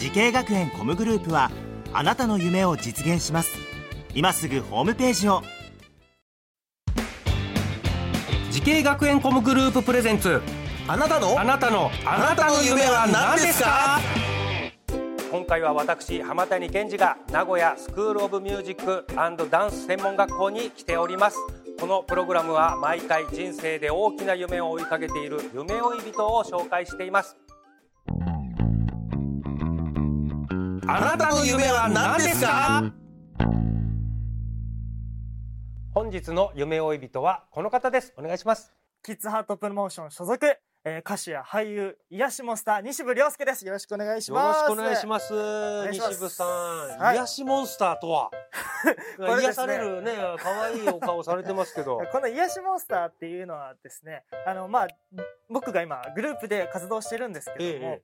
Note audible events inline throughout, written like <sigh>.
滋慶学園 COMグループはあなたの夢を実現します。今すぐホームページを。滋慶学園 COMグループプレゼンツ。あなたの？あなたのあなたの夢は何ですか？今回は私浜谷健二が名古屋スクールオブミュージックダンス専門学校に来ております。このプログラムは毎回人生で大きな夢を追いかけている夢追い人を紹介していますあなたの夢は何ですか？本日の夢追い人はこの方ですお願いしますキッズハートプロモーション所属、えー、歌手や俳優、癒しモンスター、西部亮介です。よろしくお願いします。よろしくお願いします。願いします西部さん、はい癒しモンスターとは？ね <laughs> 癒されるね、可愛いお顔されてますけど。<laughs> この癒しモンスターっていうのはですね、あの、まあ、僕が今、グループで活動してるんですけども、え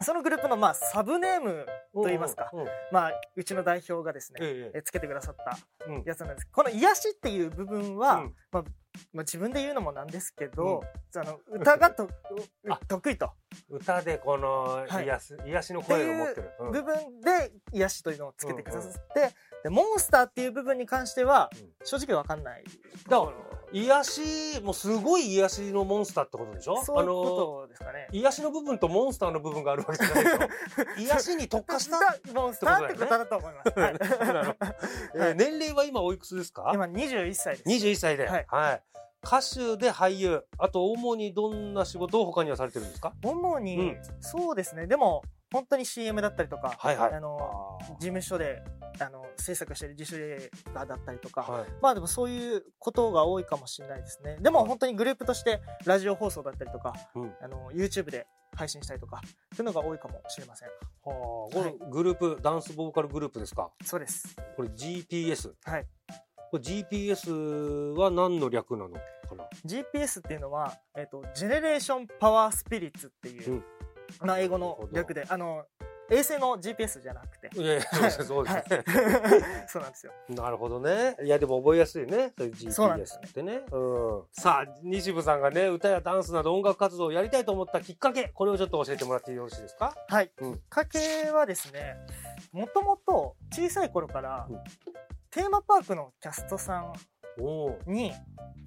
そのグループの、まあ、サブネームと言いますか、うんうんまあ、うちの代表がですね、えええつけてくださったうん。やつなんです。この癒しっていう部分は、うん。まあ、まあ、自分で言うのもなんですけど、あの歌がと <laughs> あ得意と。歌でこのはい。癒しの声を持ってる。いううん部分で癒しというのをつけてくださって、でモンスターっていう部分に関してはうん。正直わかんない。だから癒し、もうすごい癒しのモンスターってことでしょ？そういうことですかね。癒しの部分とモンスターの部分があるわけじゃないでしょ <laughs> 癒しに特化した。モンスターってことだと思います。<laughs> 年齢は今おいくつですか？今21歳です。21歳で、ははいい歌手で俳優あと主にどんな仕事を他にはされてるんですか？主に、うんそうですね。でも本当に CM だったりとか、はいはい。あの事務所であの制作してる自主映画だったりとか、はいまあでもそういうことが多いかもしれないですね。でも本当にグループとしてラジオ放送だったりとか、うん。あの YouTube で配信したりとか、そういうのが多いかもしれません。はあこれグループ、ダンスボーカルグループですか？そうです。これ GPS はい。これ GPS は何の略なのかな？GPS っていうのは、えっ、と、ジェネレーションパワースピリッツっていう、うんまあ英語の略で、あの、衛星の GPS じゃなくて。いやいやそうですね、はい。<laughs> そうなんですよ。なるほどね。いやでも覚えやすいね。そういう GPS ってね。うん、さあ西部さんがね歌やダンスなど音楽活動をやりたいと思ったきっかけ。これをちょっと教えてもらってよろしいですか？はい。うん。きっかけはですね、もともと小さい頃から、うん。テーマパークのキャストさんに、ち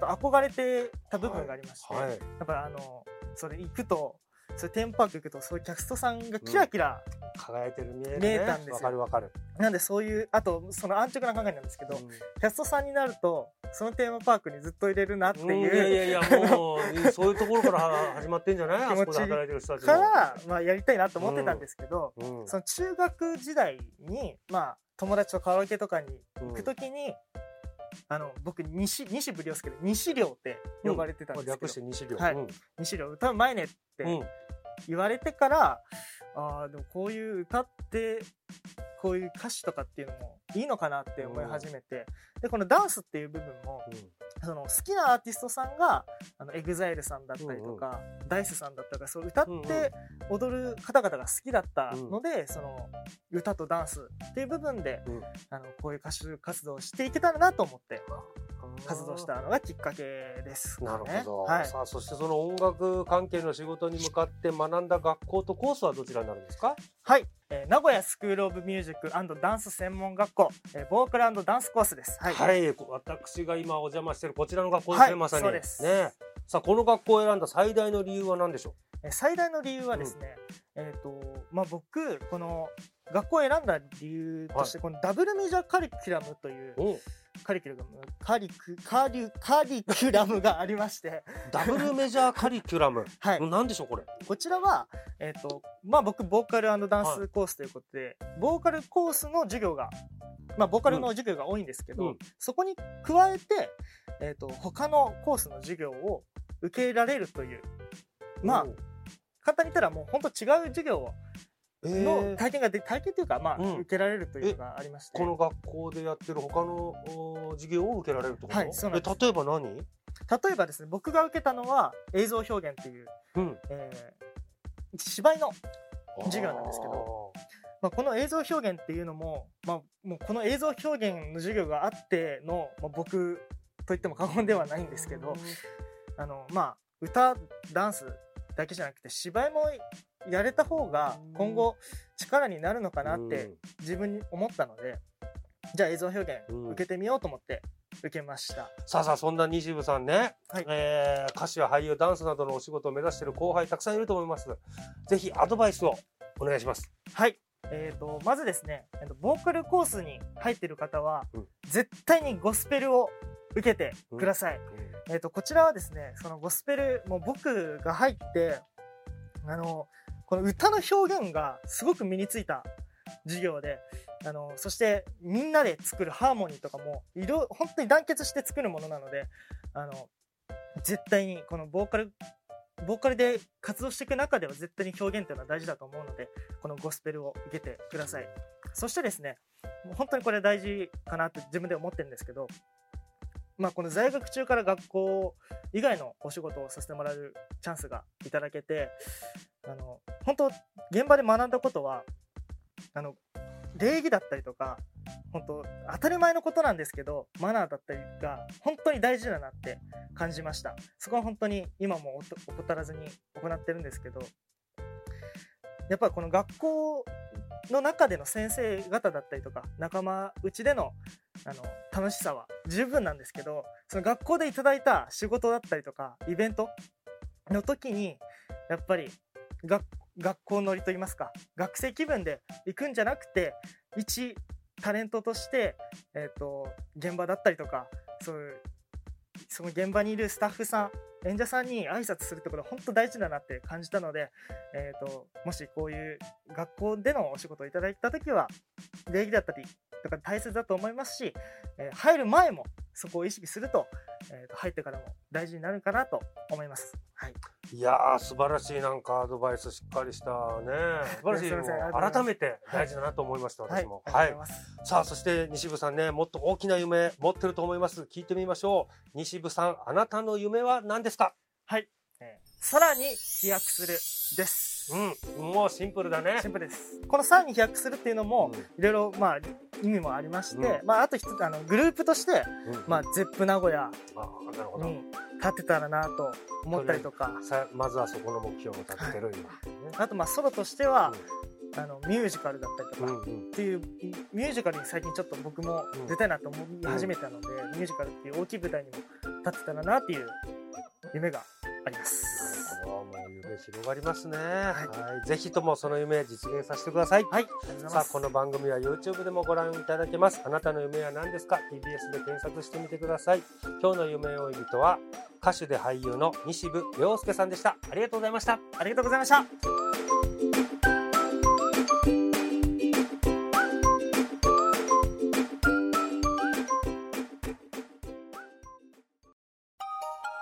ょっと憧れてた部分がありまして、はい。やっぱりあの、それ行くと、そういうテーマパーク行くと、そういうキャストさんがキラキラ、輝いてる見える見ねえたんですよ。わかるわかる、なんでそういう、あと、その安直な考えなんですけど、うん。キャストさんになると、そのテーマパークにずっと入れるなってうん。いいう、やいやいや <laughs> もうそういうところからは始まってんじゃない？あそこで働いてる人たちも。から、まあ、やりたいなと思ってたんですけど、うん。その中学時代に、まあ、友達とカラオケとかに行くときに、あの、僕、西、西部涼介で、西涼って呼ばれてたんですけど、略して西涼はい。うん。西涼歌うまいねってうん。言われてから、ああ、でもこういう歌って、こういう歌詞とかっていうのもいいのかなって思い始めて、で、このダンスっていう部分も、その好きなアーティストさんが、あの、エグザイルさんだったりとか、ダイスさんだったりとか、そう歌って踊る方々が好きだったので、その、歌とダンスっていう部分で、うん。あの、こういう歌手活動をしていけたらなと思って、活動したのがきっかけです、ね。なるほど、はい。さあそしてその音楽関係の仕事に向かって学んだ学校とコースはどちらになるんですか？はい。えー名古屋スクールオブミュージックダンス専門学校、えーボーカルダンスコースです。はい。はい、私が今お邪魔しているこちらの学校ですね、はいまさに。そうです。ね。さあこの学校を選んだ最大の理由は何でしょえー最大の理由はですね、えっ、と、まあ、僕、この、学校を選んだ理由として、このダブルメジャーカリキュラムというカリキュラム、カリク、カリ、カリキュラムがありまして、ダブルメジャーカリキュラム。はい。何でしょうこれ？こちらは、えっ、と、まあ、僕、ボーカルダンスコースということで、ボーカルコースの授業が、まあ、ボーカルの授業が多いんですけど、うん。そこに加えて、えっ、と、他のコースの授業を受けられるという、まあ、簡単に言ったらもう本当違う授業をの体験がで、体験というか、まあ、うん。受けられるというのがありまして。この学校でやってる他のお授業を受けられると？はいそうなんです。え例えば何？例えばですね、僕が受けたのは映像表現っていう、うん。えー芝居の授業なんですけどまあ、この映像表現っていうのも、まあ、もうこの映像表現の授業があっての、まあ、僕と言っても過言ではないんですけど、あの、まあ、歌、ダンスだけじゃなくて芝居もやれた方が今後力になるのかなって自分に思ったので、じゃあ映像表現うん。受けてみようと思って受けました。さあさあそんな西部さんね、はい。えー歌手や俳優ダンスなどのお仕事を目指している後輩たくさんいると思います。ぜひアドバイスをお願いします。はい。えー、とまずですね、ボーカルコースに入っている方は、うん。絶対にゴスペルを受けてください。えー、とこちらはですねそのゴスペルもう僕が入ってあのこの歌の表現がすごく身についた授業であのそしてみんなで作るハーモニーとかもいろ本当に団結して作るものなのであの絶対にこのボーカルボーカルで活動していく中では絶対に表現というのは大事だと思うのでこのゴスペルを受けてください。そしてですねもう本当にこれ大事かなって自分で思ってるんですけどまあ、この在学中から学校以外のお仕事をさせてもらえるチャンスがいただけてあの本当現場で学んだことはあの礼儀だったりとか本当当たり前のことなんですけどマナーだったりが本当に大事だなって感じました。そこは本当に今も怠らずに行ってるんですけどやっぱりこの学校の中での先生方だったりとか仲間内でのあの楽しさは十分なんですけどその学校でいただいた仕事だったりとかイベントの時にやっぱり学校乗りといいますか学生気分で行くんじゃなくて一タレントとして、えー、と現場だったりとかそういうその現場にいるスタッフさん演者さんに挨拶するところ本当大事だなって感じたので、えー、ともしこういう学校でのお仕事をいただいた時は礼儀だったりとか大切だと思いますし、えー入る前もそこを意識すると,、えーと入ってからも大事になるかなと思います。はい、いやー素晴らしいなんかアドバイスしっかりしたね。素晴らしい。改めて大事だなと思いました、はい、私も。ありがとうござい。ます。さあそして西部さんねもっと大きな夢持ってると思います。聞いてみましょう。西部さんあなたの夢は何ですか？はい、えーさらに飛躍するです。うん。もうシンプルだね。シンプルです。このさらに飛躍するっていうのもうん。いろいろまあ意味もありまして、うん。まああと一つあのグループとしてうん。まあゼップ名古屋に立てたらなと思ったりとか、さまずはそこの目標を立ててるあとまあソロとしては、あのミュージカルだったりとか、うんうん。っていうミュージカルに最近ちょっと僕も出たいなと思い始めたので、ミュージカルっていう大きい舞台にも立ってたらなっていう夢があります。夢広がりますね、はい、ぜひともその夢実現させてください。はい、さあ。この番組は YouTube でもご覧いただけます。あなたの夢は何ですか？TBS で検索してみてください。今日の夢追い人は歌手で俳優の西部亮介さんでした。ありがとうございました。ありがとうございました。